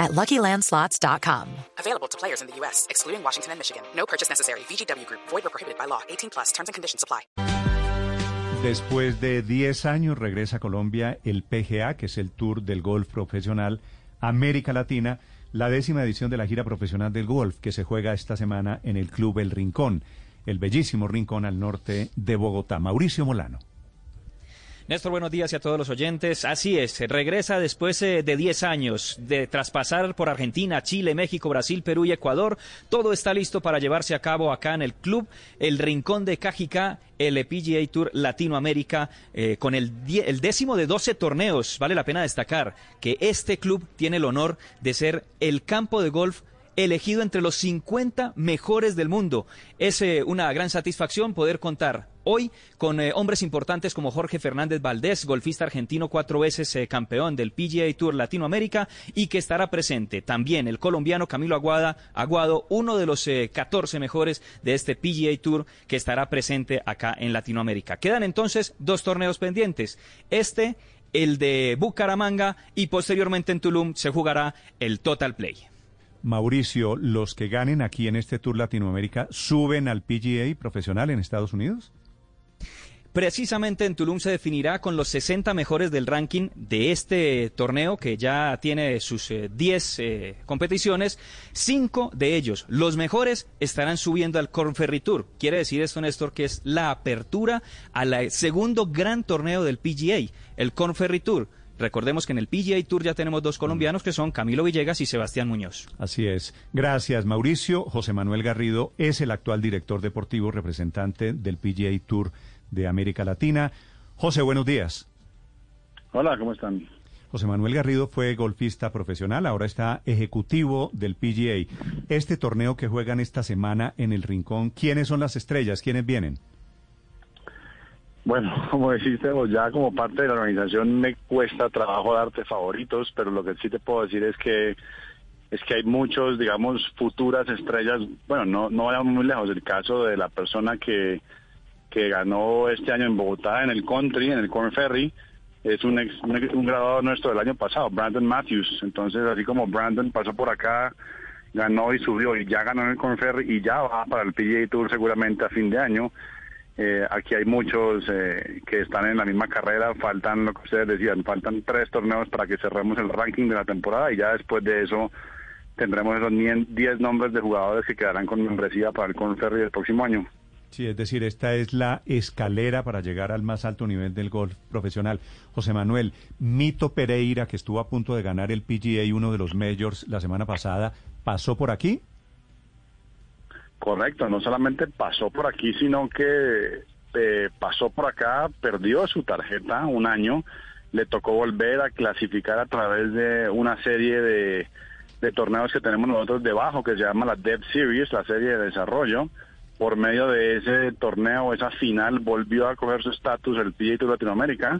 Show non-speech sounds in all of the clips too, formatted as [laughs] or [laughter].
at LuckyLandSlots.com. Available to players in the U.S., excluding Washington and Michigan. No purchase necessary. VGW Group. Void or prohibited by law. 18 plus. Terms and conditions apply. Después de 10 años regresa a Colombia el PGA, que es el Tour del Golf Profesional América Latina, la décima edición de la gira profesional del golf, que se juega esta semana en el Club El Rincón, el bellísimo Rincón al norte de Bogotá. Mauricio Molano. Néstor, buenos días a todos los oyentes. Así es, regresa después eh, de 10 años de traspasar por Argentina, Chile, México, Brasil, Perú y Ecuador. Todo está listo para llevarse a cabo acá en el club El Rincón de Cajicá, el PGA Tour Latinoamérica, eh, con el, el décimo de 12 torneos. Vale la pena destacar que este club tiene el honor de ser el campo de golf elegido entre los 50 mejores del mundo. Es eh, una gran satisfacción poder contar hoy con eh, hombres importantes como Jorge Fernández Valdés, golfista argentino cuatro veces eh, campeón del PGA Tour Latinoamérica y que estará presente también el colombiano Camilo Aguada, Aguado, uno de los 14 mejores de este PGA Tour que estará presente acá en Latinoamérica. Quedan entonces dos torneos pendientes. Este el de Bucaramanga y posteriormente en Tulum se jugará el Total Play. Mauricio, ¿los que ganen aquí en este Tour Latinoamérica suben al PGA profesional en Estados Unidos? Precisamente en Tulum se definirá con los 60 mejores del ranking de este torneo que ya tiene sus 10 eh, eh, competiciones. Cinco de ellos, los mejores, estarán subiendo al Corn Ferry Tour. Quiere decir esto, Néstor, que es la apertura al segundo gran torneo del PGA, el Corn Tour. Recordemos que en el PGA Tour ya tenemos dos colombianos que son Camilo Villegas y Sebastián Muñoz. Así es. Gracias, Mauricio. José Manuel Garrido es el actual director deportivo representante del PGA Tour de América Latina. José, buenos días. Hola, ¿cómo están? José Manuel Garrido fue golfista profesional, ahora está ejecutivo del PGA. Este torneo que juegan esta semana en el Rincón, ¿quiénes son las estrellas? ¿Quiénes vienen? Bueno, [laughs] como deciste ya como parte de la organización me cuesta trabajo darte favoritos, pero lo que sí te puedo decir es que es que hay muchos, digamos, futuras estrellas. Bueno, no no vayamos muy lejos. El caso de la persona que que ganó este año en Bogotá en el Country, en el Corn Ferry, es un, un, graduado nuestro del año pasado, Brandon Matthews. Entonces, así como Brandon pasó por acá, ganó y subió y ya ganó en el Corn Ferry y ya va para el PGA Tour seguramente a fin de año eh, aquí hay muchos eh, que están en la misma carrera, faltan lo que ustedes decían, faltan tres torneos para que cerremos el ranking de la temporada y ya después de eso tendremos esos 10 nombres de jugadores que quedarán con membresía para el Conferry el próximo año. Sí, es decir, esta es la escalera para llegar al más alto nivel del golf profesional. José Manuel, Mito Pereira, que estuvo a punto de ganar el PGA, uno de los majors la semana pasada, ¿pasó por aquí? Correcto, no solamente pasó por aquí, sino que eh, pasó por acá, perdió su tarjeta un año, le tocó volver a clasificar a través de una serie de, torneos que tenemos nosotros debajo, que se llama la Dev Series, la serie de desarrollo. Por medio de ese torneo, esa final, volvió a coger su estatus el PGA Tour Latinoamérica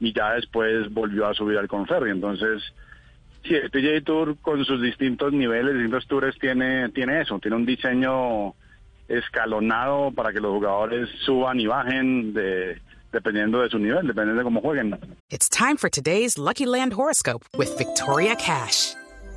y ya después volvió a subir al Conferri. Entonces, Sí, el PGA Tour con sus distintos niveles, distintos tours tiene, tiene eso, tiene un diseño escalonado para que los jugadores suban y bajen de, dependiendo de su nivel, dependiendo de cómo jueguen. It's time for today's Lucky Land horoscope with Victoria Cash.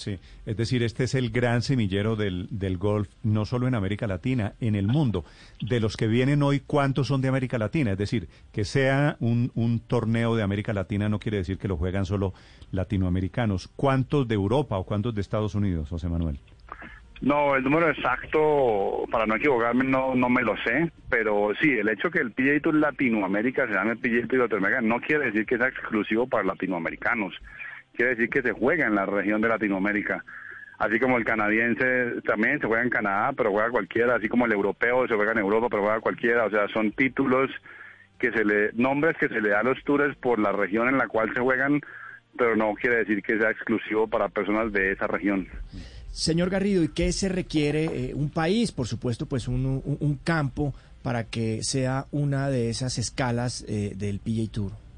Sí, es decir, este es el gran semillero del, del golf, no solo en América Latina, en el mundo. De los que vienen hoy, ¿cuántos son de América Latina? Es decir, que sea un, un torneo de América Latina no quiere decir que lo juegan solo latinoamericanos. ¿Cuántos de Europa o cuántos de Estados Unidos, José Manuel? No, el número exacto, para no equivocarme, no, no me lo sé, pero sí, el hecho que el PGA Tour Latinoamérica se llame PGA Tour Latinoamérica no quiere decir que sea exclusivo para latinoamericanos, quiere decir que se juega en la región de Latinoamérica. Así como el canadiense también se juega en Canadá, pero juega cualquiera, así como el europeo se juega en Europa, pero juega cualquiera, o sea, son títulos que se le, nombres que se le da a los tours por la región en la cual se juegan, pero no quiere decir que sea exclusivo para personas de esa región. Señor Garrido, ¿y qué se requiere? Eh, un país, por supuesto, pues un, campo para que sea una de esas escalas eh, del PGA Tour.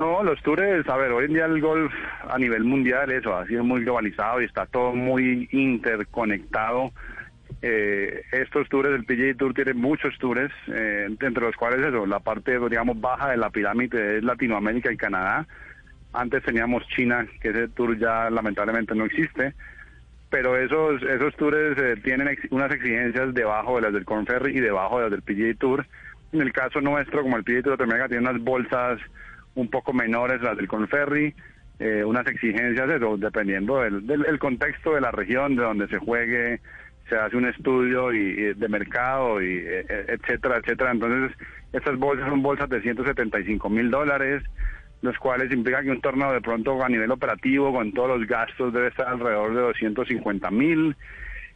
No, los tours, a ver, hoy en día el golf a nivel mundial, eso ha sido muy globalizado y está todo muy interconectado. Eh, estos tours del PGA Tour tienen muchos tours, entre los cuales eso, la parte, digamos, baja de la pirámide es Latinoamérica y Canadá antes teníamos China, que ese tour ya lamentablemente no existe, pero esos esos tours eh, tienen unas exigencias debajo de las del Corn Ferry y debajo de las del PGA Tour. En el caso nuestro, como el PGA Tour de tiene unas bolsas un poco menores las del Corn Ferry, eh, unas exigencias, eso, dependiendo del, del, contexto de la región, de donde se juegue, se hace un estudio y, de mercado, y e, e, etcétera, etcétera. Entonces, estas bolsas son bolsas de 175 mil dólares los cuales implica que un torneo de pronto a nivel operativo con todos los gastos debe estar alrededor de 250 mil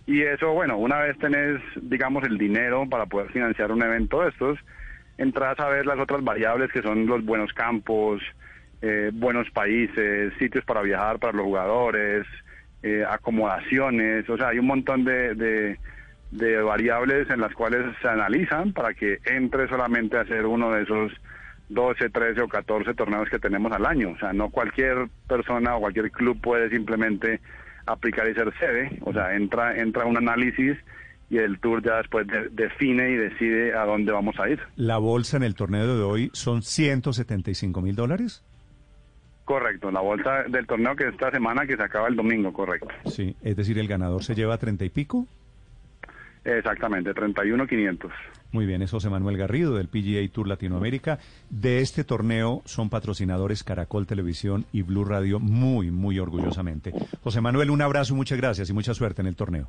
y eso bueno una vez tenés digamos el dinero para poder financiar un evento de estos entras a ver las otras variables que son los buenos campos eh, buenos países sitios para viajar para los jugadores eh, acomodaciones o sea hay un montón de, de de variables en las cuales se analizan para que entre solamente a ser uno de esos 12, 13 o 14 torneos que tenemos al año. O sea, no cualquier persona o cualquier club puede simplemente aplicar y ser sede. O sea, entra, entra un análisis y el tour ya después define y decide a dónde vamos a ir. ¿La bolsa en el torneo de hoy son 175 mil dólares? Correcto, la bolsa del torneo que esta semana que se acaba el domingo, correcto. Sí, es decir, el ganador se lleva 30 y pico. Exactamente, 31.500. Muy bien, es José Manuel Garrido del PGA Tour Latinoamérica. De este torneo son patrocinadores Caracol Televisión y Blue Radio muy, muy orgullosamente. José Manuel, un abrazo, muchas gracias y mucha suerte en el torneo.